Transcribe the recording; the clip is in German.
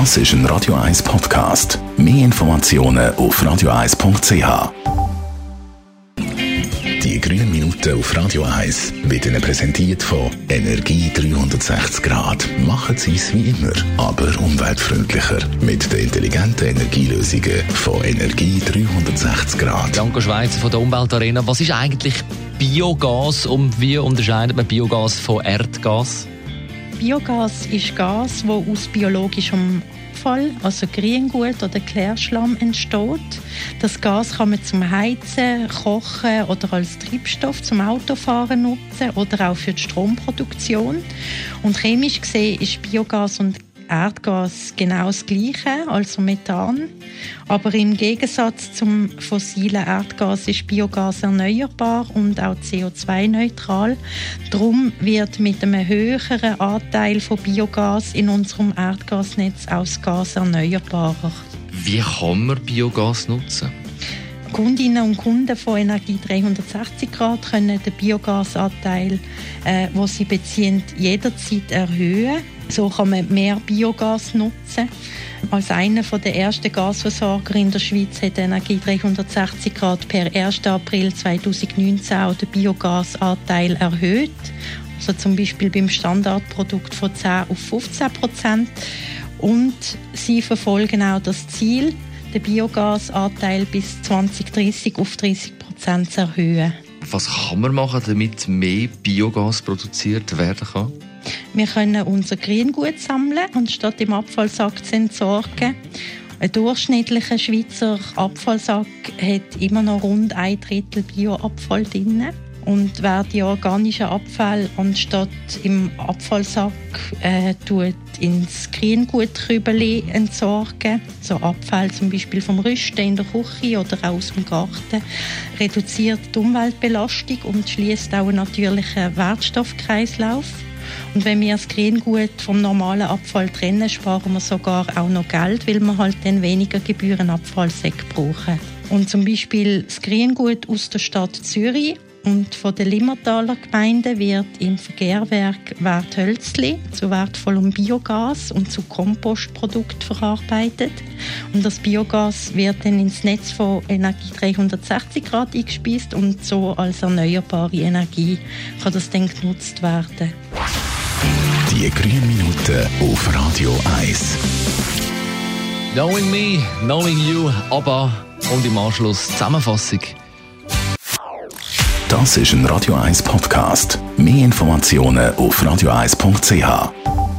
Das ist ein Radio 1 Podcast. Mehr Informationen auf radio1.ch. Die grünen Minuten auf Radio 1 wird Ihnen präsentiert von Energie 360 Grad. Machen Sie es wie immer, aber umweltfreundlicher. Mit den intelligenten Energielösungen von Energie 360 Grad. Danke Schweizer von der Umweltarena. Was ist eigentlich Biogas und wie unterscheidet man Biogas von Erdgas? Biogas ist Gas, das aus biologischem Abfall, also Grüngut oder Klärschlamm entsteht. Das Gas kann man zum Heizen, Kochen oder als Treibstoff zum Autofahren nutzen oder auch für die Stromproduktion. Und chemisch gesehen ist Biogas und Erdgas genau das Gleiche, also Methan. Aber im Gegensatz zum fossilen Erdgas ist Biogas erneuerbar und auch CO2-neutral. Darum wird mit einem höheren Anteil von Biogas in unserem Erdgasnetz auch das Gas erneuerbarer. Wie kann man Biogas nutzen? Kundinnen und Kunden von Energie 360 Grad können den Biogasanteil, äh, wo sie beziehen, jederzeit erhöhen. So kann man mehr Biogas nutzen. Als einer der ersten Gasversorger in der Schweiz hat Energie 360 Grad per 1. April 2019 auch den Biogasanteil erhöht. Also zum Beispiel beim Standardprodukt von 10 auf 15 Prozent. Und sie verfolgen auch das Ziel, den Biogasanteil bis 2030 auf 30 Prozent zu erhöhen. Was kann man machen, damit mehr Biogas produziert werden kann? Wir können unser Grüngut sammeln, anstatt im Abfallsack zu entsorgen. Ein durchschnittlicher Schweizer Abfallsack hat immer noch rund ein Drittel Bioabfall drin. Und wer die organischen Abfälle anstatt im Abfallsack äh, tut, ins Grüngutkübeli entsorgen, so Abfälle zum Beispiel vom Rüsten in der Küche oder auch aus dem Garten, reduziert die Umweltbelastung und schließt auch einen natürlichen Wertstoffkreislauf. Und wenn wir das Grüngut vom normalen Abfall trennen, sparen wir sogar auch noch Geld, weil wir halt dann weniger Gebührenabfallsäcke brauchen. Und zum Beispiel das Grüngut aus der Stadt Zürich und von der Limmertaler Gemeinde wird im Verkehrwerk Werthölzli zu wertvollem Biogas und zu Kompostprodukt verarbeitet. Und das Biogas wird dann ins Netz von Energie 360 Grad eingespeist und so als erneuerbare Energie kann das dann genutzt werden. Die grünen Minuten auf Radio 1. Knowing me, knowing you, aber und im Anschluss Zusammenfassung. Das ist ein Radio 1 Podcast. Mehr Informationen auf radio1.ch.